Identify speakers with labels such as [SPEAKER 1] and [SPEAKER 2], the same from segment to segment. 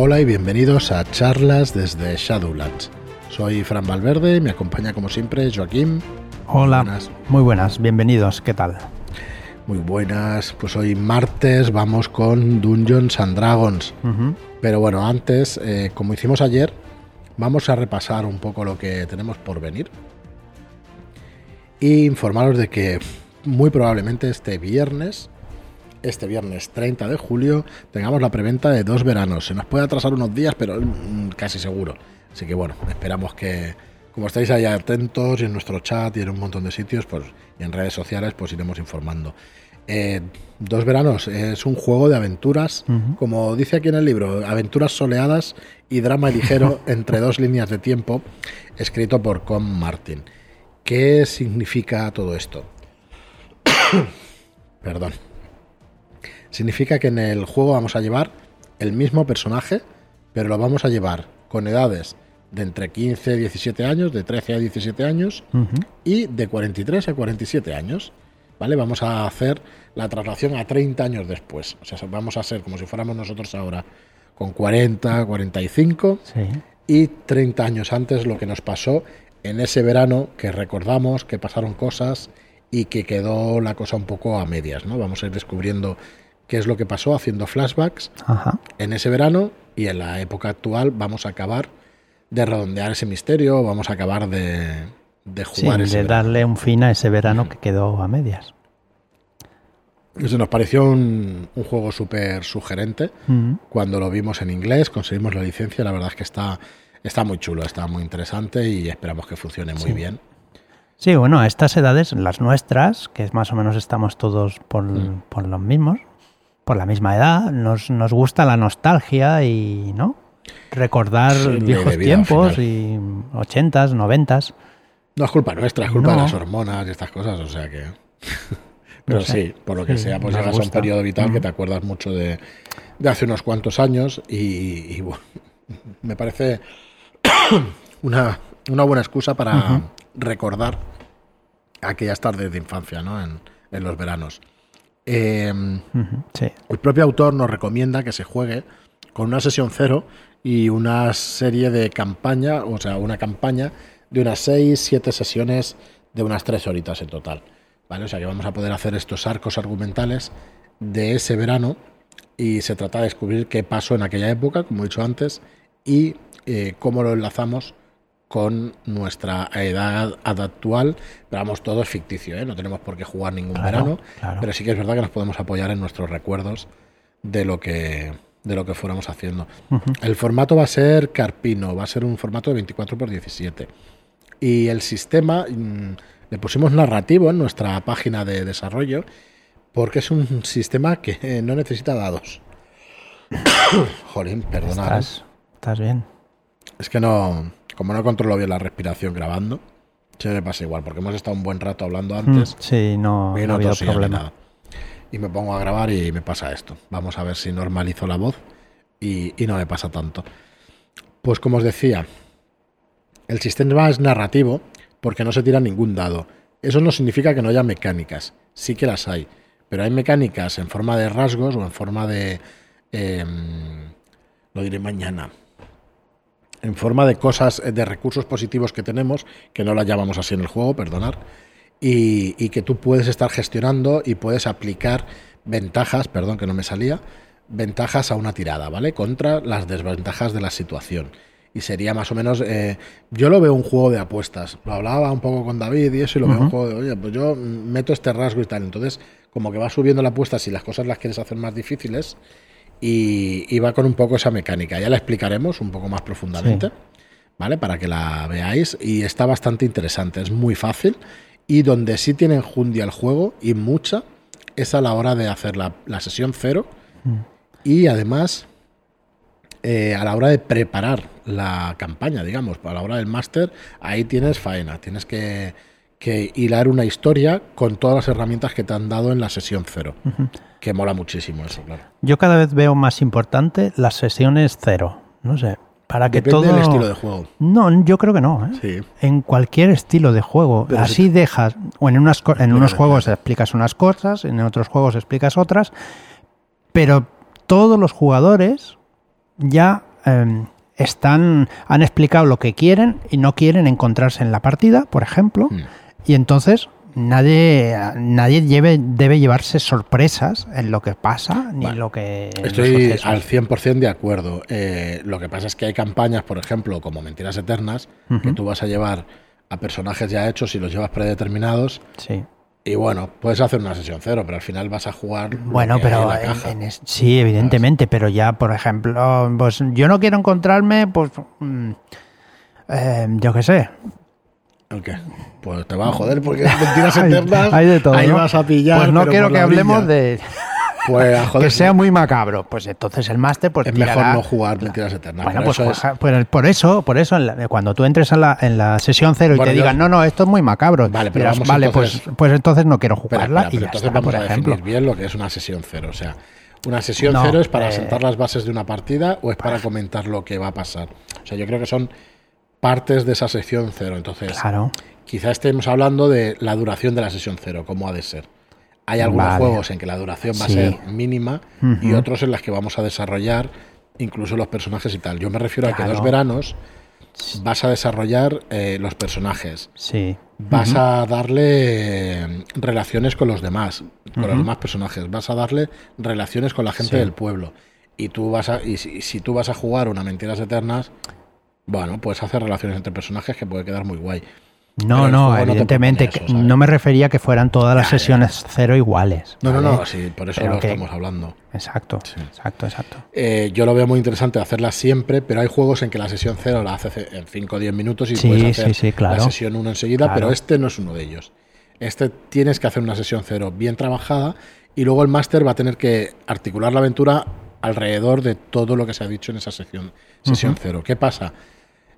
[SPEAKER 1] Hola y bienvenidos a charlas desde Shadowlands. Soy Fran Valverde y me acompaña como siempre Joaquín.
[SPEAKER 2] Hola, muy buenas, bienvenidos, ¿qué tal?
[SPEAKER 1] Muy buenas, pues hoy martes vamos con Dungeons and Dragons. Pero bueno, antes, eh, como hicimos ayer, vamos a repasar un poco lo que tenemos por venir. Y informaros de que muy probablemente este viernes este viernes 30 de julio tengamos la preventa de dos veranos. Se nos puede atrasar unos días, pero mm, casi seguro. Así que bueno, esperamos que, como estáis ahí atentos y en nuestro chat y en un montón de sitios, pues y en redes sociales, pues iremos informando. Eh, dos veranos es un juego de aventuras, como dice aquí en el libro, aventuras soleadas y drama ligero entre dos líneas de tiempo, escrito por Con Martin. ¿Qué significa todo esto? Perdón. Significa que en el juego vamos a llevar el mismo personaje, pero lo vamos a llevar con edades de entre 15 y 17 años, de 13 a 17 años y de 43 a 47 años. ¿Vale? Vamos a hacer la traslación a 30 años después. O sea, vamos a ser como si fuéramos nosotros ahora con 40, 45 y 30 años antes lo que nos pasó en ese verano que recordamos que pasaron cosas y que quedó la cosa un poco a medias, ¿no? Vamos a ir descubriendo qué es lo que pasó haciendo flashbacks en ese verano y en la época actual vamos a acabar de redondear ese misterio, vamos a acabar de, de jugar
[SPEAKER 2] sí, de darle un fin a ese verano que quedó a medias.
[SPEAKER 1] Eso nos pareció un, juego súper sugerente. Cuando lo vimos en inglés, conseguimos la licencia, la verdad es que está, está muy chulo, está muy interesante y esperamos que funcione muy bien.
[SPEAKER 2] Sí, bueno, a estas edades, las nuestras, que más o menos estamos todos por, por los mismos, por la misma edad, nos, nos gusta la nostalgia y, ¿no? Recordar viejos tiempos y ochentas, noventas.
[SPEAKER 1] No es culpa nuestra, es culpa de las hormonas y estas cosas, o sea que... Pero sí, por lo que sea, pues llegas a un periodo vital que te acuerdas mucho de, de hace unos cuantos años y, bueno, me parece una, una, buena excusa para recordar aquellas tardes de infancia, ¿no? En, en los veranos. Em, el propio autor nos recomienda que se juegue con una sesión cero y una serie de campaña, o sea, una campaña de unas 6, 7 sesiones de unas 3 horitas en total. ¿Vale? O sea que vamos a poder hacer estos arcos argumentales de ese verano y se trata de descubrir qué pasó en aquella época, como he dicho antes, y eh, cómo lo enlazamos con nuestra edad actual, pero vamos, todo es ficticio, ¿eh? no tenemos por qué jugar ningún verano, pero sí que es verdad que nos podemos apoyar en nuestros recuerdos de lo que de lo que fuéramos haciendo. El formato va a ser carpino, va a ser un formato de 24 x 17. Y el sistema mm, le pusimos narrativo en nuestra página de desarrollo porque es un sistema que no necesita dados. Jolín, perdona.
[SPEAKER 2] ¿eh? estás bien.
[SPEAKER 1] Es que no como no controlo bien la respiración grabando, se me pasa igual, porque hemos estado un buen rato hablando mm, antes.
[SPEAKER 2] sí, no, no, había problema.
[SPEAKER 1] Y me pongo a grabar y me pasa esto. Vamos a ver si normalizo la voz y, no me pasa tanto. Pues como os decía, el sistema es narrativo porque no se tira ningún dado. Eso no significa que no haya mecánicas, sí que las hay, pero hay mecánicas en forma de rasgos o en forma de... Em, lo diré mañana en forma de cosas, de recursos positivos que tenemos, que no las llamamos así en el juego, perdonar, y, que tú puedes estar gestionando y puedes aplicar ventajas, perdón que no me salía, ventajas a una tirada, ¿vale? Contra las desventajas de la situación. Y sería más o menos, eh, yo lo veo un juego de apuestas. Lo hablaba un poco con David y eso, y lo veo un juego de, oye, pues yo meto este rasgo y tal. Entonces, como que va subiendo la apuesta si las cosas las quieres hacer más difíciles y, va con un poco esa mecánica. Ya la explicaremos un poco más profundamente, ¿vale? Para que la veáis. Y está bastante interesante, es muy fácil. Y donde sí tiene enjundia el juego, y mucha, es a la hora de hacer la, sesión cero. Mm. Y además, eh, a la hora de preparar la campaña, digamos, a la hora del máster, ahí tienes faena. Tienes que que hilar una historia con todas las herramientas que te han dado en la sesión cero. Que mola muchísimo eso, claro.
[SPEAKER 2] Yo cada vez veo más importante las sesiones cero. No sé. Para que
[SPEAKER 1] Depende todo. del estilo de juego.
[SPEAKER 2] No, yo creo que no. ¿eh? Sí. En cualquier estilo de juego. Así dejas. O en, unas, en unos juegos explicas unas cosas, en otros juegos explicas otras. Pero todos los jugadores ya em, están, han explicado lo que quieren y no quieren encontrarse en la partida, por ejemplo,
[SPEAKER 1] Mm.
[SPEAKER 2] y entonces nadie, nadie lleve- debe llevarse sorpresas en lo que pasa ni lo que...
[SPEAKER 1] Estoy al 100% de acuerdo. Eh, lo que pasa es que hay campañas, por ejemplo, como Mentiras Eternas, que tú vas a llevar a personajes ya hechos y los llevas predeterminados.
[SPEAKER 2] Sí.
[SPEAKER 1] Y bueno, puedes hacer una sesión cero, pero al final vas a jugar.
[SPEAKER 2] Bueno, pero
[SPEAKER 1] en la caja.
[SPEAKER 2] en sí, evidentemente, pero ya, por ejemplo, pues yo no quiero encontrarme, pues, mm, eh, yo qué sé,
[SPEAKER 1] ¿El qué? Pues te va a joder porque Mentiras Eternas.
[SPEAKER 2] hay de todo.
[SPEAKER 1] Ahí
[SPEAKER 2] ¿no?
[SPEAKER 1] vas a pillar.
[SPEAKER 2] Pues no quiero que hablemos
[SPEAKER 1] orilla.
[SPEAKER 2] de
[SPEAKER 1] Pues a joder,
[SPEAKER 2] que sea muy macabro. Pues entonces el máster, pues
[SPEAKER 1] es
[SPEAKER 2] tirará-
[SPEAKER 1] mejor no jugar Mentiras Eternas.
[SPEAKER 2] Bueno, pues,
[SPEAKER 1] eso es-
[SPEAKER 2] pues por eso, por eso, en la- cuando tú entres en la, en la sesión cero y te
[SPEAKER 1] yo-
[SPEAKER 2] digan, no, no, esto es muy macabro,
[SPEAKER 1] Vale, pero
[SPEAKER 2] dirás,
[SPEAKER 1] vamos
[SPEAKER 2] vale,
[SPEAKER 1] entonces-
[SPEAKER 2] pues, pues entonces no quiero
[SPEAKER 1] Espera,
[SPEAKER 2] jugarla
[SPEAKER 1] espera,
[SPEAKER 2] y
[SPEAKER 1] pero
[SPEAKER 2] ya
[SPEAKER 1] entonces
[SPEAKER 2] está,
[SPEAKER 1] vamos
[SPEAKER 2] por
[SPEAKER 1] a
[SPEAKER 2] ejemplo.
[SPEAKER 1] definir bien lo que es una sesión cero. O sea, una sesión
[SPEAKER 2] No,
[SPEAKER 1] cero es para
[SPEAKER 2] eh,
[SPEAKER 1] sentar las bases de una partida o es para comentar lo que va a pasar. O sea, yo creo que son partes de esa sesión cero. Entonces,
[SPEAKER 2] Claro.
[SPEAKER 1] quizá estemos hablando de la duración de la sesión cero, cómo ha de ser. Hay algunos
[SPEAKER 2] Vale.
[SPEAKER 1] juegos en que la duración va
[SPEAKER 2] Sí.
[SPEAKER 1] a ser mínima y otros en las que vamos a desarrollar incluso los personajes y tal. Yo me refiero a que dos veranos vas a desarrollar eh, los personajes,
[SPEAKER 2] Sí.
[SPEAKER 1] vas a darle eh, relaciones con los demás, con los demás personajes, vas a darle relaciones con la gente
[SPEAKER 2] Sí.
[SPEAKER 1] del pueblo. Y tú vas a, y si, si tú vas a jugar una Mentiras Eternas, bueno, puedes hacer relaciones entre personajes que puede quedar muy guay.
[SPEAKER 2] No, no,
[SPEAKER 1] no
[SPEAKER 2] evidentemente,
[SPEAKER 1] propone eso,
[SPEAKER 2] que-
[SPEAKER 1] ¿sabes?
[SPEAKER 2] no me refería a que fueran todas las sesiones cero iguales.
[SPEAKER 1] No, no,
[SPEAKER 2] ¿vale?
[SPEAKER 1] no, sí, por eso
[SPEAKER 2] Pero
[SPEAKER 1] lo
[SPEAKER 2] que-
[SPEAKER 1] estamos hablando.
[SPEAKER 2] Exacto,
[SPEAKER 1] Sí.
[SPEAKER 2] exacto, exacto.
[SPEAKER 1] Eh, yo lo veo muy interesante hacerla siempre, pero hay juegos en que la sesión cero la haces en 5 o 10 minutos y
[SPEAKER 2] Sí,
[SPEAKER 1] puedes hacer
[SPEAKER 2] sí, sí, claro.
[SPEAKER 1] la sesión 1 enseguida,
[SPEAKER 2] Claro.
[SPEAKER 1] pero este no es uno de ellos. Este tienes que hacer una sesión cero bien trabajada y luego el máster va a tener que articular la aventura alrededor de todo lo que se ha dicho en esa sesión, sesión cero. ¿Qué pasa?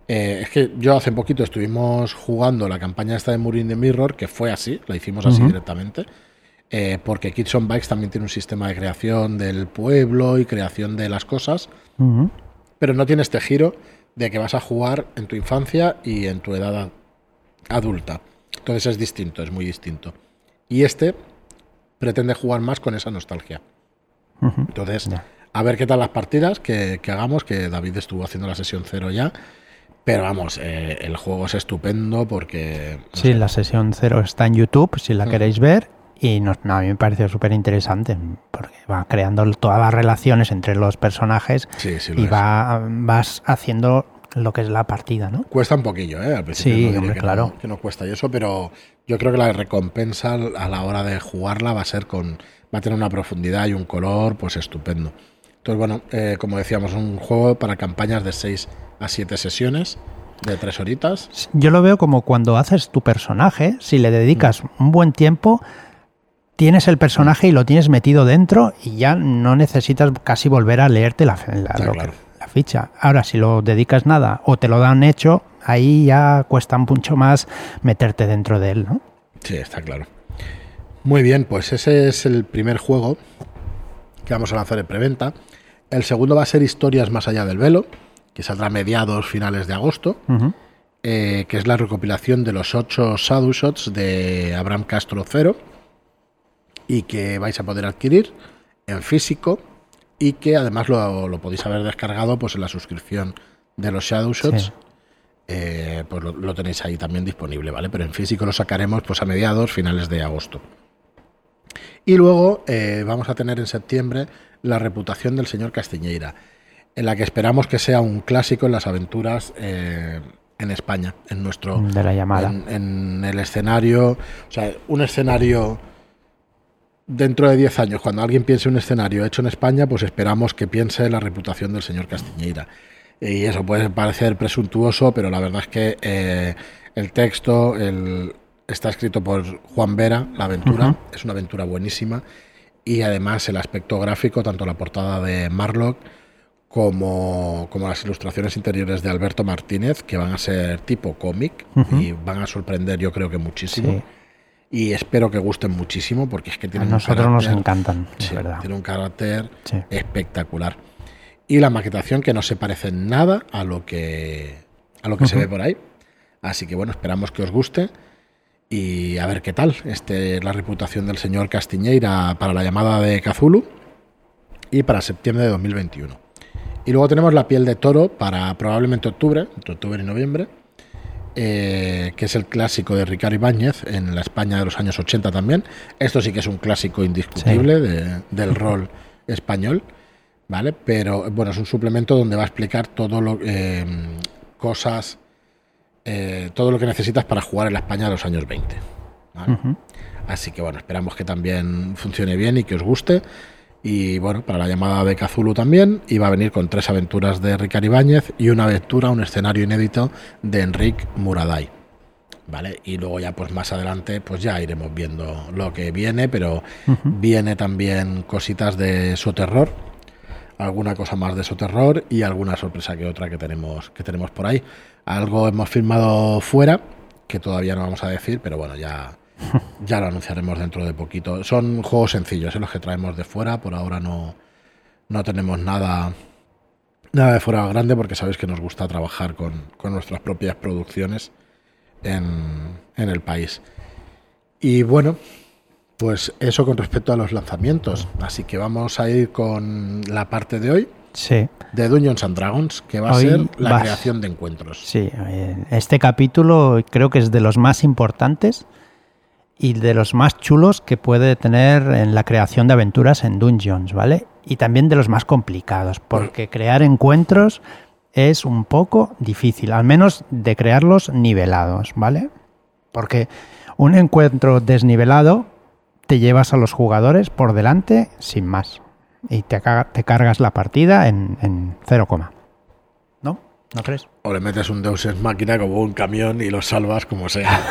[SPEAKER 1] Eh, es que yo hace poquito estuvimos jugando la campaña esta de Murin the Mirror, que fue así, la hicimos así directamente, eh, porque Kids on Bikes también tiene un sistema de creación del pueblo y creación de las cosas, pero no tiene este giro de que vas a jugar en tu infancia y en tu edad adulta. Entonces es distinto, es muy distinto. Y este pretende jugar más con esa nostalgia. Entonces, a ver qué tal las partidas que, que hagamos, que David estuvo haciendo la sesión cero ya. Pero vamos, eh, el juego es estupendo porque... no
[SPEAKER 2] Sí,
[SPEAKER 1] sé,
[SPEAKER 2] la sesión cero está en YouTube, si la
[SPEAKER 1] Ujú.
[SPEAKER 2] queréis ver. Y nos- no, a mí me pareció súper interesante, porque va creando todas las relaciones entre los personajes
[SPEAKER 1] sí, sí lo
[SPEAKER 2] y va, vas haciendo lo que es la partida, ¿no?
[SPEAKER 1] Cuesta un poquillo, ¿eh? Al principio
[SPEAKER 2] Sí,
[SPEAKER 1] no
[SPEAKER 2] hombre,
[SPEAKER 1] que
[SPEAKER 2] claro.
[SPEAKER 1] No, que no cuesta y eso, pero yo creo que la recompensa a la hora de jugarla va a ser con. va a tener una profundidad y un color, pues estupendo. Entonces, bueno, eh, como decíamos, un juego para campañas de 6 a 7 sesiones, de 3 horitas.
[SPEAKER 2] Yo lo veo como cuando haces tu personaje, si le dedicas un buen tiempo, tienes el personaje y lo tienes metido dentro y ya no necesitas casi volver a leerte la, la-
[SPEAKER 1] Está
[SPEAKER 2] lo que-
[SPEAKER 1] claro.
[SPEAKER 2] la ficha. Ahora, si lo dedicas nada o te lo dan hecho, ahí ya cuesta mucho más meterte dentro de él, ¿no?
[SPEAKER 1] Sí, está claro. Muy bien, pues ese es el primer juego que vamos a lanzar en preventa. El segundo va a ser Historias más allá del velo, que saldrá a mediados, finales de agosto. Eh, que es la recopilación de los ocho Shadow Shots de Abraham Castro Cero y que vais a poder adquirir en físico y que además lo, lo podéis haber descargado pues en la suscripción de los Shadow Shots.
[SPEAKER 2] Sí.
[SPEAKER 1] eh, pues lo, lo tenéis ahí también disponible, ¿vale? Pero en físico lo sacaremos pues a mediados, finales de agosto. Y luego eh, vamos a tener en septiembre la reputación del señor Castiñeira, en la que esperamos que sea un clásico en las aventuras eh, en España, en nuestro
[SPEAKER 2] De la llamada.
[SPEAKER 1] en, en el escenario, o sea, un escenario dentro de 10 años, cuando alguien piense un escenario hecho en España, pues esperamos que piense en la reputación del señor Castiñeira. Y eso puede parecer presuntuoso, pero la verdad es que eh, el texto el- está escrito por Juan Vera, La aventura, es una aventura buenísima. Y además el aspecto gráfico, tanto la portada de Marlock como, como las ilustraciones interiores de Alberto Martínez, que van a ser tipo cómic y van a sorprender yo creo que muchísimo.
[SPEAKER 2] Sí.
[SPEAKER 1] Y espero que gusten muchísimo porque es que
[SPEAKER 2] A
[SPEAKER 1] tienen
[SPEAKER 2] nosotros
[SPEAKER 1] un
[SPEAKER 2] nos encantan,
[SPEAKER 1] sí,
[SPEAKER 2] verdad.
[SPEAKER 1] tiene un carácter
[SPEAKER 2] Sí.
[SPEAKER 1] espectacular. Y la maquetación que no se parece en nada a lo que, a lo que se ve por ahí. Así que bueno, esperamos que os guste. Y a ver qué tal. Este es la reputación del señor Castiñeira para la llamada de Cazulu y para septiembre de 2021. Y luego tenemos La piel de toro para probablemente octubre, entre octubre y noviembre, eh, que es el clásico de Ricardo Ibáñez en la España de los años 80 también. Esto sí que es un clásico indiscutible de- del rol español, ¿vale? Pero bueno, es un suplemento donde va a explicar todo lo eh, cosas, eh, todo lo que necesitas para jugar en la España de los años 20. ¿vale?
[SPEAKER 2] Ujú.
[SPEAKER 1] Así que bueno, esperamos que también funcione bien y que os guste. Y bueno, para la llamada de Cthulhu también, iba a venir con tres aventuras de Ricardo Ibáñez y una aventura, un escenario inédito de Enric Muraday. ¿Vale? Y luego ya pues más adelante pues ya iremos viendo lo que viene, pero viene también cositas de Soterror, alguna cosa más de Soterror y alguna sorpresa que otra que tenemos, que tenemos por ahí. Algo hemos firmado fuera, que todavía no vamos a decir, pero bueno, ya, ya lo anunciaremos dentro de poquito. Son juegos sencillos, ¿eh? los que traemos de fuera, por ahora no, no tenemos nada, nada de fuera grande porque sabéis que nos gusta trabajar con, con nuestras propias producciones en, en el país. Y bueno, pues eso con respecto a los lanzamientos. Así que vamos a ir con la parte de hoy
[SPEAKER 2] Sí,
[SPEAKER 1] de Dungeons and Dragons, que va a ser la
[SPEAKER 2] vas-
[SPEAKER 1] creación de encuentros.
[SPEAKER 2] sí. eh, Este capítulo creo que es de los más importantes y de los más chulos que puede tener en la creación de aventuras en Dungeons, ¿vale? Y también de los más complicados, porque crear encuentros es un poco difícil, al menos de crearlos nivelados, ¿vale? Porque un encuentro desnivelado te llevas a los jugadores por delante sin más y te, ca- te cargas la partida en, en 0, coma. ¿no? ¿No crees?
[SPEAKER 1] O le metes un Deus Ex Máquina como un camión y lo salvas como sea.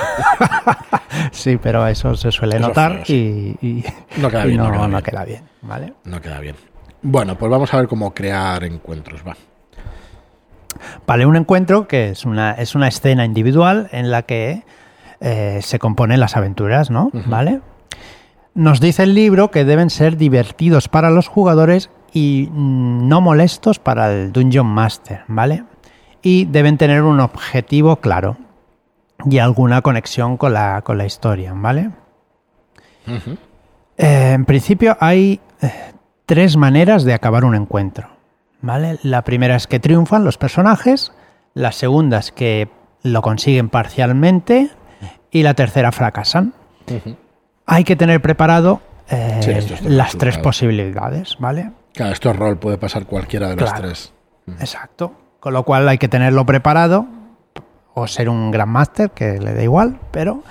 [SPEAKER 2] Sí, pero eso se suele
[SPEAKER 1] Eso
[SPEAKER 2] notar y, y-
[SPEAKER 1] No queda
[SPEAKER 2] y
[SPEAKER 1] bien,
[SPEAKER 2] no,
[SPEAKER 1] no queda
[SPEAKER 2] no
[SPEAKER 1] bien.
[SPEAKER 2] queda bien, ¿vale?
[SPEAKER 1] No queda bien. Bueno, pues vamos a ver cómo crear encuentros. Va.
[SPEAKER 2] Vale, un encuentro que es una, es una escena individual en la que eh, se componen las aventuras, ¿no? ¿Vale? Nos dice el libro que deben ser divertidos para los jugadores y mm, no molestos para el Dungeon Master, ¿vale? Y deben tener un objetivo claro y alguna conexión con la, con la historia, ¿vale? Eh, en principio hay eh, tres maneras de acabar un encuentro. ¿vale? La primera es que triunfan los personajes, la segunda es que lo consiguen parcialmente y la tercera fracasan. Hay que tener preparado eh,
[SPEAKER 1] Sí,
[SPEAKER 2] las tres posibilidades, ¿vale?
[SPEAKER 1] Claro, esto es rol, puede pasar cualquiera de
[SPEAKER 2] Claro.
[SPEAKER 1] tres.
[SPEAKER 2] Exacto. Con lo cual hay que tenerlo preparado o ser un gran máster, que le da igual, pero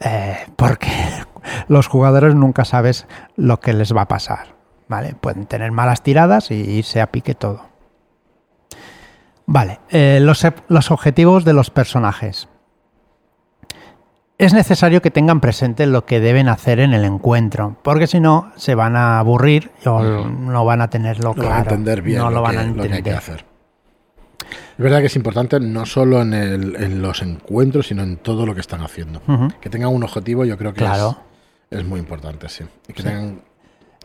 [SPEAKER 2] eh, porque los jugadores nunca sabes lo que les va a pasar. ¿Vale? Pueden tener malas tiradas y irse a pique todo. Vale, eh, los, los objetivos de los personajes. Es necesario que tengan presente lo que deben hacer en el encuentro, porque si no se van a aburrir o no van a tenerlo
[SPEAKER 1] Lo
[SPEAKER 2] claro.
[SPEAKER 1] van a entender bien
[SPEAKER 2] no
[SPEAKER 1] lo,
[SPEAKER 2] lo van
[SPEAKER 1] que,
[SPEAKER 2] a
[SPEAKER 1] lo que hay que
[SPEAKER 2] entender.
[SPEAKER 1] hacer. Es verdad que es importante no solo en, el- en los encuentros, sino en todo lo que están haciendo. Que tengan un objetivo, yo creo que
[SPEAKER 2] Claro.
[SPEAKER 1] es, es muy importante, sí. Y que tengan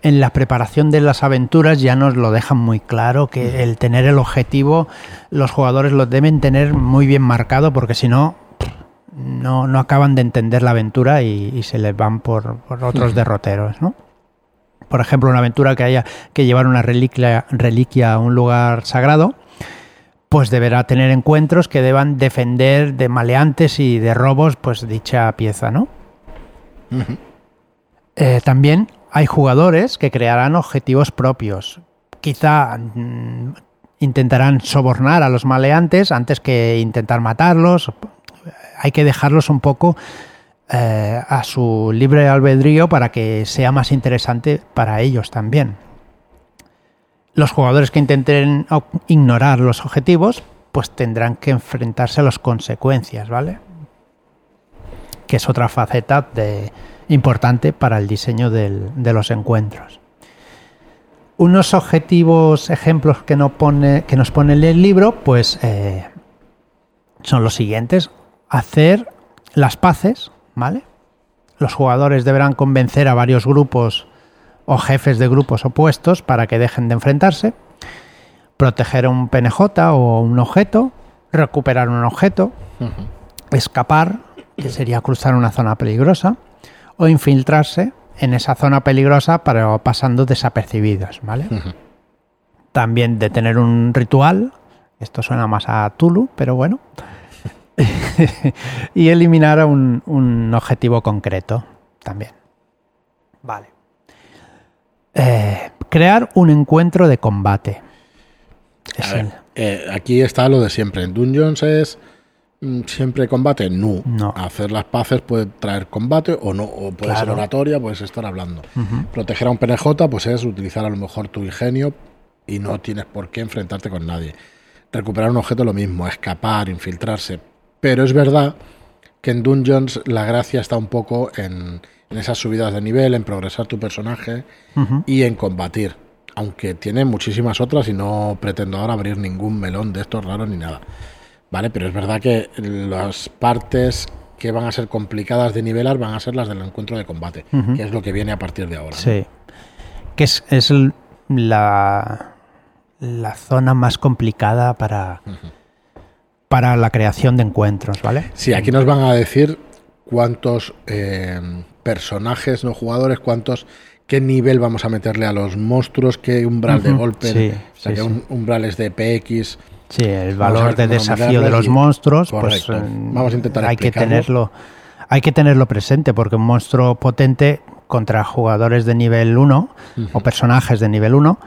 [SPEAKER 2] en la preparación de las aventuras ya nos lo dejan muy claro que el tener el objetivo los jugadores lo deben tener muy bien marcado porque si no no, no acaban de entender la aventura y, y se les van por, por otros derroteros, ¿no? Por ejemplo, una aventura que haya que llevar una reliquia, reliquia a un lugar sagrado, pues deberá tener encuentros que deban defender de maleantes y de robos, pues dicha pieza, ¿no? Eh, también hay jugadores que crearán objetivos propios. Quizá mm, intentarán sobornar a los maleantes antes que intentar matarlos. Hay que dejarlos un poco eh, a su libre albedrío para que sea más interesante para ellos también. Los jugadores que intenten ignorar los objetivos, pues tendrán que enfrentarse a las consecuencias, ¿vale? Que es otra faceta importante para el diseño de los encuentros. Unos objetivos, ejemplos que nos pone el libro, pues eh, son los siguientes. Hacer las paces, ¿vale? Los jugadores deberán convencer a varios grupos o jefes de grupos opuestos para que dejen de enfrentarse. Proteger un PNJ o un objeto. Recuperar un objeto. Escapar, que sería cruzar una zona peligrosa. O infiltrarse en esa zona peligrosa pero pasando desapercibidos, ¿vale? También de tener un ritual, esto suena más a Tulu, pero bueno, y eliminar a un, un objetivo concreto también. Vale. Eh, crear un encuentro de combate. Es
[SPEAKER 1] A ver,
[SPEAKER 2] el-
[SPEAKER 1] eh, aquí está lo de siempre. En Dungeons es mm, siempre combate. No.
[SPEAKER 2] No.
[SPEAKER 1] Hacer las paces puede traer combate o no. O puede ser oratoria, puedes estar hablando. Proteger a un PNJ, pues es utilizar a lo mejor tu ingenio y no tienes por qué enfrentarte con nadie. Recuperar un objeto lo mismo, escapar, infiltrarse. Pero es verdad que en Dungeons la gracia está un poco en, en esas subidas de nivel, en progresar tu personaje y en combatir. Aunque tiene muchísimas otras y no pretendo ahora abrir ningún melón de estos raros ni nada. ¿Vale? Pero es verdad que las partes que van a ser complicadas de nivelar van a ser las del encuentro de combate, que es lo que viene a partir de ahora. ¿no?
[SPEAKER 2] Sí. Que es, es el- la, la zona más complicada para, para la creación de encuentros, ¿vale?
[SPEAKER 1] Sí, aquí nos van a decir cuántos eh, personajes, no jugadores, cuántos, qué nivel vamos a meterle a los monstruos, qué umbral de golpe,
[SPEAKER 2] sí,
[SPEAKER 1] o sea,
[SPEAKER 2] sí,
[SPEAKER 1] qué
[SPEAKER 2] sí.
[SPEAKER 1] umbrales de PX.
[SPEAKER 2] Sí, el valor de desafío de los
[SPEAKER 1] y-
[SPEAKER 2] monstruos, pues
[SPEAKER 1] Correcto.
[SPEAKER 2] eh,
[SPEAKER 1] Vamos a intentar
[SPEAKER 2] hay que tenerlo, hay que tenerlo presente, porque un monstruo potente contra jugadores de nivel 1 o personajes de nivel 1,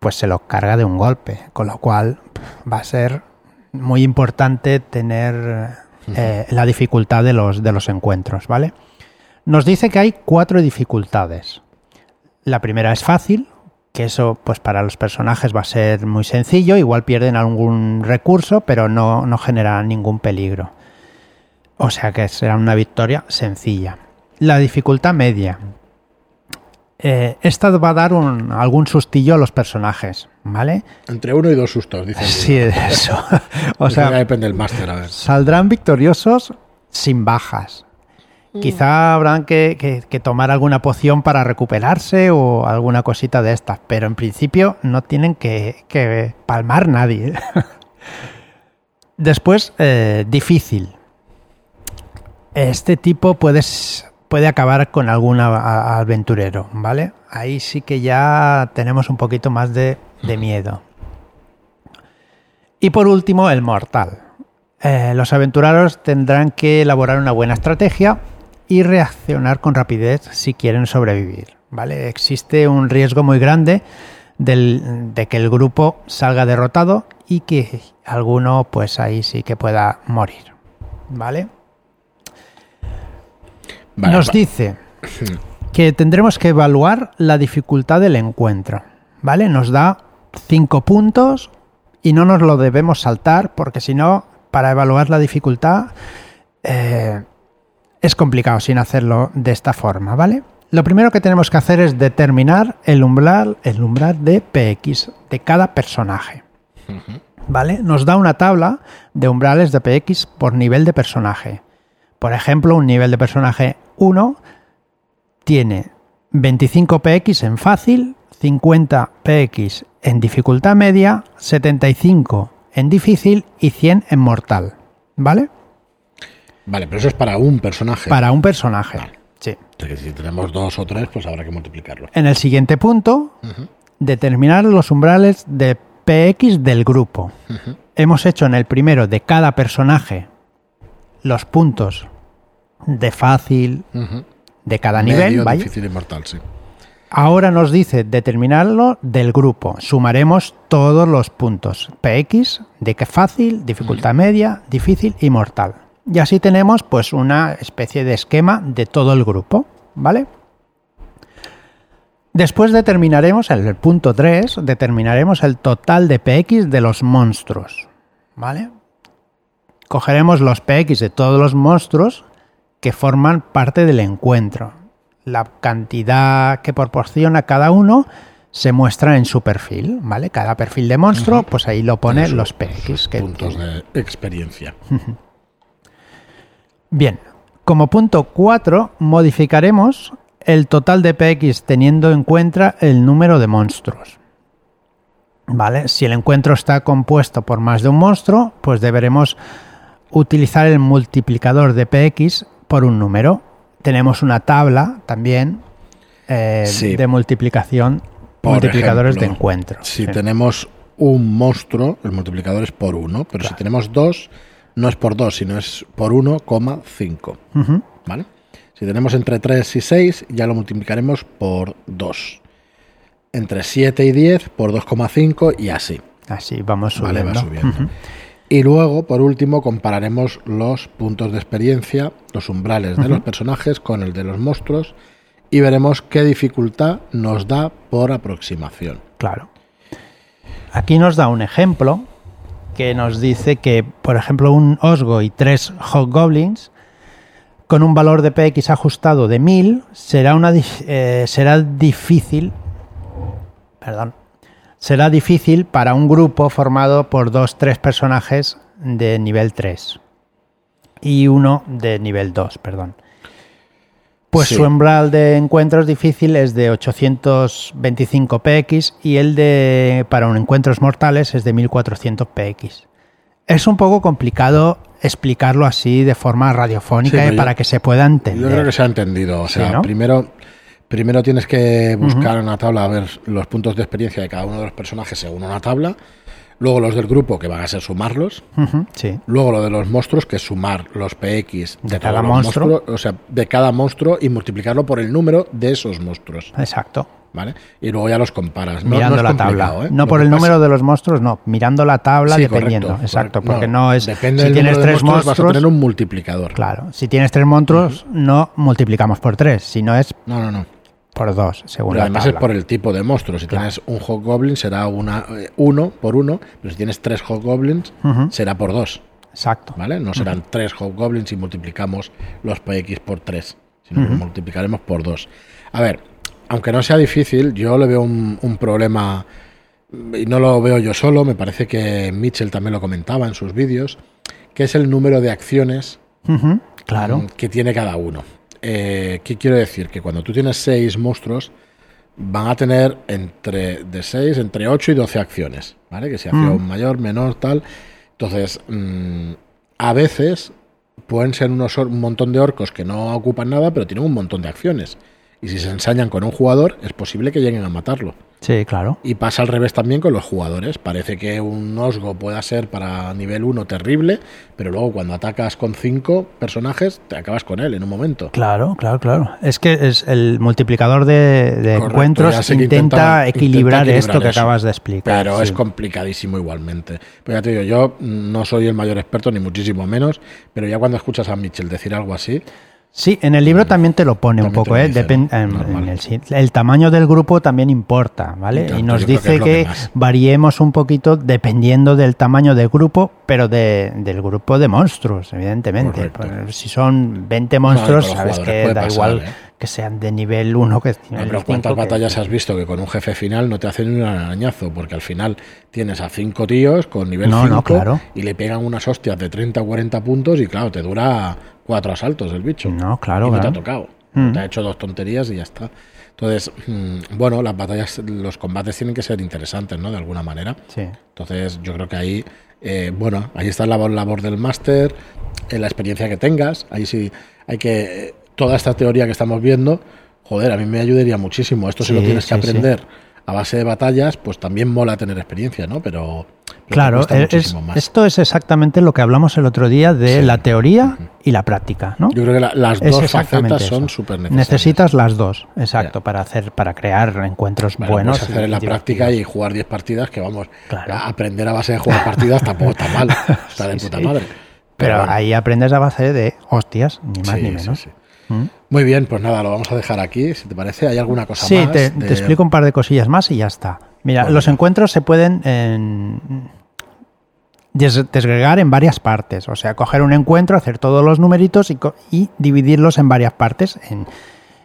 [SPEAKER 2] pues se lo carga de un golpe, con lo cual va a ser muy importante tener eh, la dificultad de los, de los encuentros, ¿vale? Nos dice que hay cuatro dificultades. La primera es fácil, que eso pues para los personajes va a ser muy sencillo, igual pierden algún recurso, pero no, no genera ningún peligro. O sea que será una victoria sencilla. La dificultad media. Eh, esta va a dar un- algún sustillo a los personajes, ¿vale?
[SPEAKER 1] Entre uno y dos sustos, dicen.
[SPEAKER 2] Sí, eso. o sea,
[SPEAKER 1] depende del máster, a ver.
[SPEAKER 2] saldrán victoriosos sin bajas. Quizá habrán que, que- que tomar alguna poción para recuperarse o alguna cosita de estas, pero en principio no tienen que, que palmar nadie. Después, eh, difícil. Este tipo puedes, puede acabar con algún aventurero, ¿vale? Ahí sí que ya tenemos un poquito más de, de miedo. Y por último, el mortal. Eh, los aventureros tendrán que elaborar una buena estrategia y reaccionar con rapidez si quieren sobrevivir. ¿vale? Existe un riesgo muy grande del- de que el grupo salga derrotado y que alguno, pues ahí sí que pueda morir. ¿Vale?
[SPEAKER 1] Vale,
[SPEAKER 2] Nos
[SPEAKER 1] va-
[SPEAKER 2] dice que tendremos que evaluar la dificultad del encuentro. ¿Vale? Nos da cinco puntos y no nos lo debemos saltar porque si no, para evaluar la dificultad eh, es complicado sin hacerlo de esta forma, ¿vale? Lo primero que tenemos que hacer es determinar el umbral, el umbral de PX de cada personaje. ¿Vale? Nos da una tabla de umbrales de PX por nivel de personaje. Por ejemplo, un nivel de personaje 1 tiene 25 PX en fácil, 50 PX en dificultad media, 75 en difícil y 100 en mortal. ¿Vale?
[SPEAKER 1] Vale, pero eso es para un personaje.
[SPEAKER 2] Para un personaje. Sí.
[SPEAKER 1] Que si tenemos dos o tres, pues habrá que multiplicarlo.
[SPEAKER 2] En el siguiente punto, determinar los umbrales de PX del grupo. Hemos hecho en el primero de cada personaje los puntos de fácil de cada
[SPEAKER 1] Medio,
[SPEAKER 2] nivel. vaya.
[SPEAKER 1] difícil y mortal, sí.
[SPEAKER 2] Ahora nos dice determinarlo del grupo. Sumaremos todos los puntos PX de que fácil, dificultad media, difícil y mortal. Y así tenemos pues una especie de esquema de todo el grupo, ¿vale? Después determinaremos, en el punto 3, determinaremos el total de PX de los monstruos, ¿vale? Cogeremos los PX de todos los monstruos que forman parte del encuentro. La cantidad que proporciona cada uno se muestra en su perfil, ¿vale? Cada perfil de monstruo, pues ahí lo pone
[SPEAKER 1] su-
[SPEAKER 2] los PX. Que
[SPEAKER 1] Puntos de experiencia.
[SPEAKER 2] Bien, como punto 4 modificaremos el total de PX teniendo en cuenta el número de monstruos. ¿Vale? Si el encuentro está compuesto por más de un monstruo, pues deberemos utilizar el multiplicador de PX por un número. Tenemos una tabla también eh,
[SPEAKER 1] Sí.
[SPEAKER 2] de multiplicación
[SPEAKER 1] Por
[SPEAKER 2] multiplicadores de
[SPEAKER 1] ejemplo,
[SPEAKER 2] encuentro.
[SPEAKER 1] Si
[SPEAKER 2] Sí.
[SPEAKER 1] tenemos un monstruo, el multiplicador es por 1, pero si tenemos dos, no es por 2, sino es por 1,5.
[SPEAKER 2] Ujú.
[SPEAKER 1] ¿Vale? Si tenemos entre 3 y 6, ya lo multiplicaremos por 2. Entre 7 y 10, por 2,5 y así.
[SPEAKER 2] Así vamos
[SPEAKER 1] Vale,
[SPEAKER 2] subiendo.
[SPEAKER 1] va subiendo.
[SPEAKER 2] Ujú.
[SPEAKER 1] Y luego, por último, compararemos los puntos de experiencia, los umbrales de los personajes con el de los monstruos y veremos qué dificultad nos da por aproximación.
[SPEAKER 2] Claro. Aquí nos da un ejemplo que nos dice que, por ejemplo, un Osgo y tres Hobgoblins con un valor de PX ajustado de 1000 será, una, eh, será difícil. Perdón. Será difícil para un grupo formado por dos, tres personajes de nivel 3 y uno de nivel 2, perdón. Pues
[SPEAKER 1] Sí.
[SPEAKER 2] su umbral de encuentros difícil es de 825 PX y el de para un encuentros mortales es de 1400 PX. Es un poco complicado explicarlo así de forma radiofónica
[SPEAKER 1] Sí,
[SPEAKER 2] y
[SPEAKER 1] yo-
[SPEAKER 2] para que se pueda entender.
[SPEAKER 1] Yo creo que se ha entendido. O
[SPEAKER 2] Sí,
[SPEAKER 1] sea,
[SPEAKER 2] ¿no?
[SPEAKER 1] primero, primero tienes que buscar en una tabla a ver los puntos de experiencia de cada uno de los personajes según una tabla. Luego los del grupo, que van a ser sumarlos.
[SPEAKER 2] Sí.
[SPEAKER 1] Luego lo de los monstruos, que es sumar los PX
[SPEAKER 2] De cada monstruo.
[SPEAKER 1] monstruos, o sea, de cada monstruo y multiplicarlo por el número de esos monstruos.
[SPEAKER 2] Exacto.
[SPEAKER 1] ¿Vale? Y luego ya los comparas. No,
[SPEAKER 2] mirando
[SPEAKER 1] no
[SPEAKER 2] la tabla.
[SPEAKER 1] ¿eh?
[SPEAKER 2] No por el
[SPEAKER 1] pasa-
[SPEAKER 2] número de los monstruos, no. Mirando la tabla
[SPEAKER 1] Sí,
[SPEAKER 2] dependiendo.
[SPEAKER 1] correcto,
[SPEAKER 2] Exacto.
[SPEAKER 1] correcto.
[SPEAKER 2] Porque no, es.
[SPEAKER 1] Depende
[SPEAKER 2] si
[SPEAKER 1] del
[SPEAKER 2] tienes
[SPEAKER 1] de
[SPEAKER 2] tres
[SPEAKER 1] monstruos, vas a tener un multiplicador.
[SPEAKER 2] Claro. Si tienes tres monstruos, no multiplicamos por tres, sino es
[SPEAKER 1] No, no, no.
[SPEAKER 2] por dos, según
[SPEAKER 1] Pero
[SPEAKER 2] la
[SPEAKER 1] además
[SPEAKER 2] tabla.
[SPEAKER 1] es por el tipo de monstruo. Si
[SPEAKER 2] Claro.
[SPEAKER 1] tienes un Hobgoblin será una, eh, uno por uno, pero si tienes tres Hobgoblins será por dos,
[SPEAKER 2] Exacto.
[SPEAKER 1] ¿vale? No serán tres Hobgoblins y multiplicamos los PX por tres, sino que multiplicaremos por dos. A ver, aunque no sea difícil, yo le veo un, un problema, y no lo veo yo solo, me parece que Mitchell también lo comentaba en sus vídeos, que es el número de acciones
[SPEAKER 2] Claro.
[SPEAKER 1] mm, que tiene cada uno. Eh, ¿Qué quiero decir? Que cuando tú tienes seis monstruos, van a tener entre de 6, entre 8 y 12 acciones, ¿vale? Que si
[SPEAKER 2] Mm.
[SPEAKER 1] acción mayor, menor, tal. Entonces, mm, a veces pueden ser unos un montón de orcos que no ocupan nada, pero tienen un montón de acciones. Y si se ensañan con un jugador, es posible que lleguen a matarlo.
[SPEAKER 2] Sí, claro.
[SPEAKER 1] Y pasa al revés también con los jugadores. Parece que un Osgo pueda ser para nivel 1 terrible, pero luego cuando atacas con 5 personajes, te acabas con él en un momento.
[SPEAKER 2] Claro, claro, claro. Es que es el multiplicador de, de
[SPEAKER 1] Correcto, ya
[SPEAKER 2] encuentros intenta,
[SPEAKER 1] intenta-
[SPEAKER 2] equilibrar,
[SPEAKER 1] intenta
[SPEAKER 2] esto que
[SPEAKER 1] eso.
[SPEAKER 2] acabas de explicar.
[SPEAKER 1] Pero
[SPEAKER 2] sí.
[SPEAKER 1] es complicadísimo igualmente. Pero ya te digo, yo no soy el mayor experto, ni muchísimo menos, pero ya cuando escuchas a Mitchell decir algo así,
[SPEAKER 2] Sí, en el libro también te lo pone un
[SPEAKER 1] También
[SPEAKER 2] poco, ¿eh? el, tamaño del grupo también importa, ¿vale?
[SPEAKER 1] Y
[SPEAKER 2] nos dice que, variemos un poquito dependiendo del tamaño del grupo, pero de, del grupo de monstruos, evidentemente.
[SPEAKER 1] Correcto.
[SPEAKER 2] Pues si son 20 monstruos, sabes que da
[SPEAKER 1] pasar,
[SPEAKER 2] igual
[SPEAKER 1] ¿eh?
[SPEAKER 2] que sean de nivel 1 que
[SPEAKER 1] No,
[SPEAKER 2] nivel
[SPEAKER 1] pero ¿cuántas
[SPEAKER 2] 5 que-
[SPEAKER 1] batallas has visto que con un jefe final no te hacen un arañazo? Porque al final tienes a cinco tíos con nivel
[SPEAKER 2] No,
[SPEAKER 1] 5
[SPEAKER 2] no, claro.
[SPEAKER 1] y le pegan unas hostias de 30 o 40 puntos y claro, te dura cuatro asaltos el bicho.
[SPEAKER 2] No, claro,
[SPEAKER 1] y no te ha tocado.
[SPEAKER 2] Mm.
[SPEAKER 1] Te ha hecho dos tonterías y ya está. Entonces, mm, bueno, las batallas, los combates tienen que ser interesantes, ¿no? De alguna manera.
[SPEAKER 2] Sí.
[SPEAKER 1] Entonces, yo creo que ahí, eh, bueno, ahí está la labor, del máster, en la experiencia que tengas. Ahí sí hay que. eh, Toda esta teoría que estamos viendo, joder, a mí me ayudaría muchísimo. Esto si lo
[SPEAKER 2] Sí,
[SPEAKER 1] tienes que
[SPEAKER 2] sí, sí.
[SPEAKER 1] A base de batallas, pues también mola tener experiencia, ¿no? Pero.
[SPEAKER 2] Claro, es-
[SPEAKER 1] más.
[SPEAKER 2] esto es exactamente lo que hablamos el otro día de
[SPEAKER 1] Sí.
[SPEAKER 2] la teoría y la práctica, ¿no?
[SPEAKER 1] Yo creo que la- las
[SPEAKER 2] Es
[SPEAKER 1] dos facetas son súper necesarias.
[SPEAKER 2] Necesitas las dos, exacto, para hacer, para crear encuentros
[SPEAKER 1] Bueno,
[SPEAKER 2] buenos.
[SPEAKER 1] puedes hacer en la
[SPEAKER 2] divertidos.
[SPEAKER 1] práctica y jugar 10 partidas, que vamos,
[SPEAKER 2] Claro.
[SPEAKER 1] a aprender a base de jugar partidas tampoco está mal. Está de
[SPEAKER 2] Sí,
[SPEAKER 1] puta
[SPEAKER 2] sí.
[SPEAKER 1] madre.
[SPEAKER 2] Pero
[SPEAKER 1] bueno,
[SPEAKER 2] ahí aprendes a base de hostias, ni más ni menos.
[SPEAKER 1] sí.
[SPEAKER 2] ¿Mm?
[SPEAKER 1] Muy bien, pues nada, lo vamos a dejar aquí, si te parece. ¿Hay alguna cosa
[SPEAKER 2] Sí,
[SPEAKER 1] más?
[SPEAKER 2] te,
[SPEAKER 1] de-
[SPEAKER 2] te explico un par de cosillas más y ya está. Mira,
[SPEAKER 1] Bueno.
[SPEAKER 2] los encuentros se pueden en- des- desgregar en varias partes. O sea, coger un encuentro, hacer todos los numeritos y, y dividirlos en varias partes, en,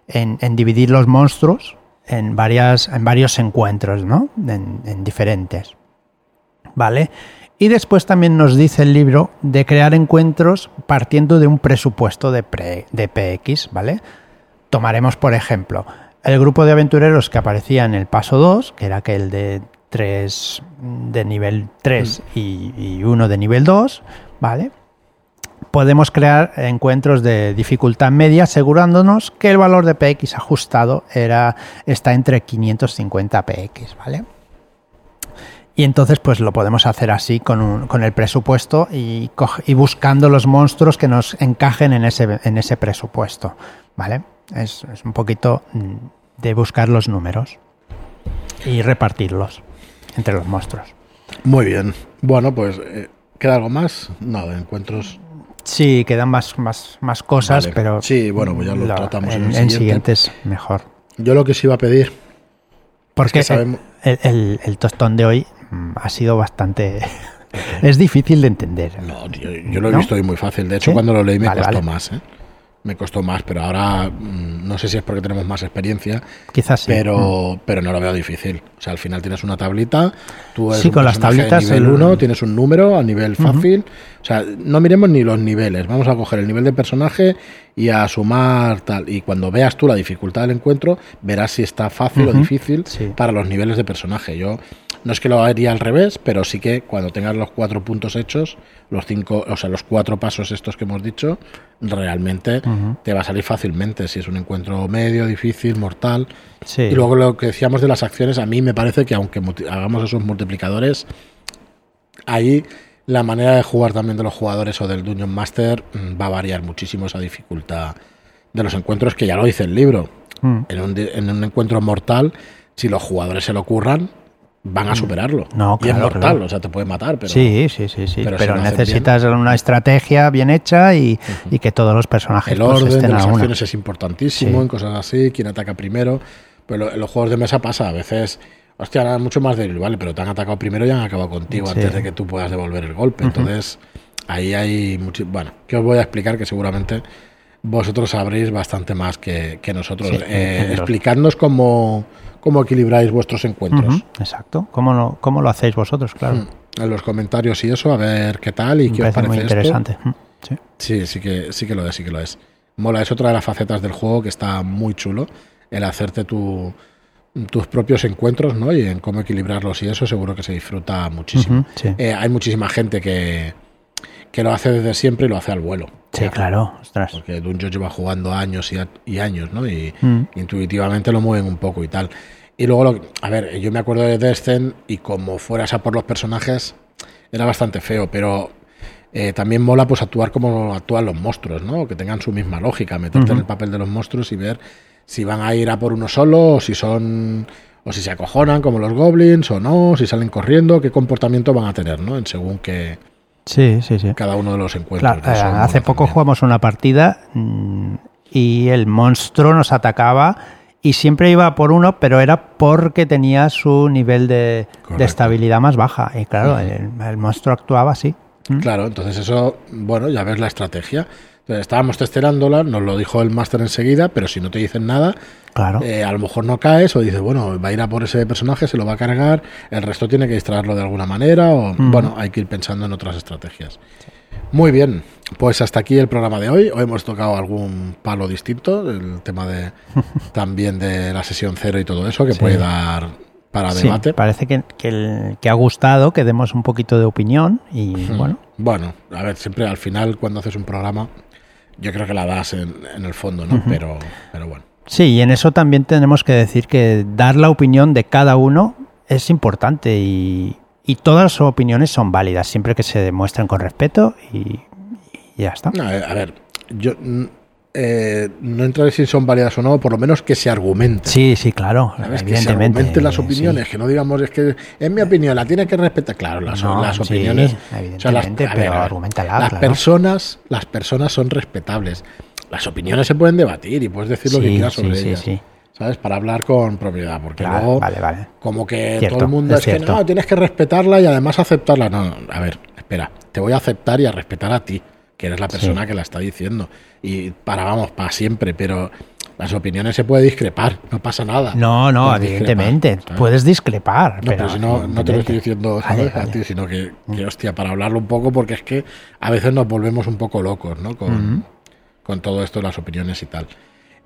[SPEAKER 2] en- en dividir los monstruos en, varias, en varios encuentros, ¿no? En, en diferentes. ¿Vale? Y después también nos dice el libro de crear encuentros partiendo de un presupuesto de, pre- de PX, ¿vale? Tomaremos, por ejemplo, el grupo de aventureros que aparecía en el paso 2, que era aquel de 3 de nivel 3 y, y uno de nivel 2, ¿vale? podemos crear encuentros de dificultad media asegurándonos que el valor de PX ajustado era, está entre 550 PX, ¿vale? Y entonces pues lo podemos hacer así con, un- con el presupuesto y, buscando los monstruos que nos encajen en ese, en ese presupuesto, ¿vale? Es, es un poquito mm, de buscar los números y repartirlos entre los monstruos.
[SPEAKER 1] Muy bien. Bueno, pues, eh, ¿queda algo más? No, de encuentros.
[SPEAKER 2] Sí, quedan más, más, más cosas,
[SPEAKER 1] Vale.
[SPEAKER 2] pero
[SPEAKER 1] Sí, bueno, pues ya lo tratamos en el siguiente.
[SPEAKER 2] siguientes mejor.
[SPEAKER 1] Yo lo que os iba a pedir.
[SPEAKER 2] Porque
[SPEAKER 1] que sabemos-
[SPEAKER 2] el, el- el tostón de hoy ha sido bastante... es difícil de entender.
[SPEAKER 1] No, tío, yo lo he
[SPEAKER 2] ¿No?
[SPEAKER 1] visto hoy muy fácil. De hecho,
[SPEAKER 2] ¿Sí?
[SPEAKER 1] cuando lo leí me
[SPEAKER 2] Vale,
[SPEAKER 1] costó
[SPEAKER 2] vale.
[SPEAKER 1] más, ¿eh? Me costó más, pero ahora mm, no sé si es porque tenemos más experiencia,
[SPEAKER 2] Quizás sí. Mm.
[SPEAKER 1] pero, pero no lo veo difícil. O sea, al final tienes una tablita, tú eres
[SPEAKER 2] Sí,
[SPEAKER 1] un
[SPEAKER 2] con las tablitas
[SPEAKER 1] nivel
[SPEAKER 2] el-
[SPEAKER 1] 1, tienes un número a nivel fácil. O sea, no miremos ni los niveles, vamos a coger el nivel de personaje y a sumar tal. Y cuando veas tú la dificultad del encuentro, verás si está fácil o difícil
[SPEAKER 2] sí.
[SPEAKER 1] para los niveles de personaje. Yo no es que lo haría al revés, pero sí que cuando tengas los cuatro puntos hechos, los cinco, o sea, los cuatro pasos estos que hemos dicho, realmente te va a salir fácilmente. Si es un encuentro medio, difícil, mortal.
[SPEAKER 2] Sí.
[SPEAKER 1] Y luego lo que decíamos de las acciones, a mí me parece que aunque hagamos esos multiplicadores, ahí la manera de jugar también de los jugadores o del Dungeon Master mm, va a variar muchísimo esa dificultad de los encuentros, que ya lo dice el libro.
[SPEAKER 2] Mm.
[SPEAKER 1] En un, en un encuentro mortal, si los jugadores se lo curran, van a superarlo.
[SPEAKER 2] Mm. No,
[SPEAKER 1] y es
[SPEAKER 2] claro,
[SPEAKER 1] mortal,
[SPEAKER 2] claro.
[SPEAKER 1] o sea, te puede matar, pero
[SPEAKER 2] sí, sí, sí, sí.
[SPEAKER 1] pero si
[SPEAKER 2] necesitas una estrategia bien hecha y, y que todos los personajes
[SPEAKER 1] el
[SPEAKER 2] pues,
[SPEAKER 1] orden de
[SPEAKER 2] estén
[SPEAKER 1] las
[SPEAKER 2] a una.
[SPEAKER 1] acciones es importantísimo
[SPEAKER 2] Sí.
[SPEAKER 1] en cosas así, quién ataca primero. Pero en los juegos de mesa pasa, a veces, hostia, era mucho más débil, ¿vale? Pero te han atacado primero y han acabado contigo
[SPEAKER 2] Sí.
[SPEAKER 1] antes de que tú puedas devolver el golpe. Entonces, ahí hay mucho. Bueno, que os voy a explicar que seguramente vosotros sabréis bastante más que, que nosotros.
[SPEAKER 2] Sí,
[SPEAKER 1] Eh, explicadnos cómo, cómo equilibráis vuestros encuentros.
[SPEAKER 2] Exacto. ¿Cómo lo, ¿Cómo lo hacéis vosotros? Claro.
[SPEAKER 1] Mm, En los comentarios y eso, a ver qué tal y
[SPEAKER 2] Me
[SPEAKER 1] qué os
[SPEAKER 2] parece muy
[SPEAKER 1] esto.
[SPEAKER 2] interesante. Sí.
[SPEAKER 1] Sí, sí que, sí que lo es, sí que lo es. Mola, es otra de las facetas del juego que está muy chulo. El hacerte tu, tus propios encuentros, ¿no? Y en cómo equilibrarlos y eso seguro que se disfruta muchísimo.
[SPEAKER 2] Sí.
[SPEAKER 1] Eh, hay muchísima gente que, que lo hace desde siempre y lo hace al vuelo.
[SPEAKER 2] Sí, claro. Ostras.
[SPEAKER 1] Porque Dungeon lleva jugando años y, a- y años, ¿no? Y
[SPEAKER 2] Mm.
[SPEAKER 1] intuitivamente lo mueven un poco y tal. Y luego, lo, a ver, yo me acuerdo de Descent y como fueras a por los personajes, era bastante feo, pero eh, también mola pues actuar como actúan los monstruos, ¿no? Que tengan su misma lógica, meterte en el papel de los monstruos y ver si van a ir a por uno solo o si son o si se acojonan como los goblins o no, si salen corriendo, qué comportamiento van a tener, ¿no? En según que
[SPEAKER 2] Sí, sí, sí.
[SPEAKER 1] cada uno de los encuentros.
[SPEAKER 2] Eh, hace poco
[SPEAKER 1] también.
[SPEAKER 2] jugamos una partida mm, y el monstruo nos atacaba y siempre iba por uno, pero era porque tenía su nivel de, de estabilidad más baja. Y claro, el, el monstruo actuaba así. ¿Mm?
[SPEAKER 1] Claro, entonces eso, bueno, ya ves la estrategia. Estábamos testeándola, nos lo dijo el máster enseguida, pero si no te dicen nada,
[SPEAKER 2] Claro.
[SPEAKER 1] eh, a lo mejor no caes o dices, bueno, va a ir a por ese personaje, se lo va a cargar, el resto tiene que distraerlo de alguna manera o, bueno, hay que ir pensando en otras estrategias. Muy bien, pues hasta aquí el programa de hoy. Hoy hemos tocado algún palo distinto, el tema de también de la sesión cero y todo eso, que
[SPEAKER 2] Sí.
[SPEAKER 1] puede dar para
[SPEAKER 2] Sí,
[SPEAKER 1] debate.
[SPEAKER 2] parece que, que, el- que ha gustado, que demos un poquito de opinión y bueno,
[SPEAKER 1] Bueno, a ver, siempre al final cuando haces un programa, yo creo que la das en, en el fondo, ¿no? pero, pero bueno.
[SPEAKER 2] Sí, y en eso también tenemos que decir que dar la opinión de cada uno es importante y, y todas las opiniones son válidas, siempre que se demuestren con respeto y, y ya está.
[SPEAKER 1] No, a ver, a ver, yo mm, eh, no entraré si son válidas o no, por lo menos que se argumente.
[SPEAKER 2] Sí, sí, claro,
[SPEAKER 1] ¿Sabes? Que se argumenten las
[SPEAKER 2] sí.
[SPEAKER 1] opiniones, que no digamos, es que es mi opinión, la tiene que respetar. Claro, las,
[SPEAKER 2] No,
[SPEAKER 1] las
[SPEAKER 2] sí,
[SPEAKER 1] opiniones.
[SPEAKER 2] evidentemente,
[SPEAKER 1] a
[SPEAKER 2] pero
[SPEAKER 1] a
[SPEAKER 2] argumentala,
[SPEAKER 1] Las
[SPEAKER 2] claro.
[SPEAKER 1] personas, las personas son respetables. Las opiniones se pueden debatir y puedes decir lo que
[SPEAKER 2] Sí,
[SPEAKER 1] quieras
[SPEAKER 2] sí,
[SPEAKER 1] sobre
[SPEAKER 2] sí,
[SPEAKER 1] ellas.
[SPEAKER 2] sí.
[SPEAKER 1] ¿Sabes? Para hablar con propiedad, porque
[SPEAKER 2] Claro,
[SPEAKER 1] luego
[SPEAKER 2] vale, vale.
[SPEAKER 1] como que
[SPEAKER 2] Cierto,
[SPEAKER 1] todo el mundo
[SPEAKER 2] es
[SPEAKER 1] es, que no, tienes que respetarla y además aceptarla. No, no, a ver, espera, te voy a aceptar y a respetar a ti, que eres la persona
[SPEAKER 2] Sí.
[SPEAKER 1] que la está diciendo. Y para, vamos, para siempre, pero las opiniones se puede discrepar, no pasa nada.
[SPEAKER 2] No, no,
[SPEAKER 1] Puedes
[SPEAKER 2] evidentemente, puedes discrepar.
[SPEAKER 1] No, pero, si no, no te lo estoy diciendo a ti, sino que, que, hostia, para hablarlo un poco, porque es que a veces nos volvemos un poco locos, ¿no? Con, con todo esto, las opiniones y tal.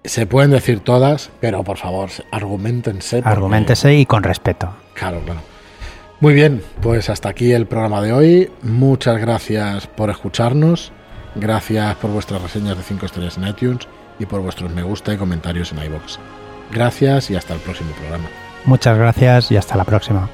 [SPEAKER 1] Se pueden decir todas, pero por favor, argumentense. porque-
[SPEAKER 2] Argumentese y con respeto.
[SPEAKER 1] Claro, claro. Muy bien, pues hasta aquí el programa de hoy. Muchas gracias por escucharnos Gracias por vuestras reseñas de 5 estrellas en iTunes y por vuestros me gusta y comentarios en iBox. Gracias y hasta el próximo programa.
[SPEAKER 2] Muchas gracias y hasta la próxima.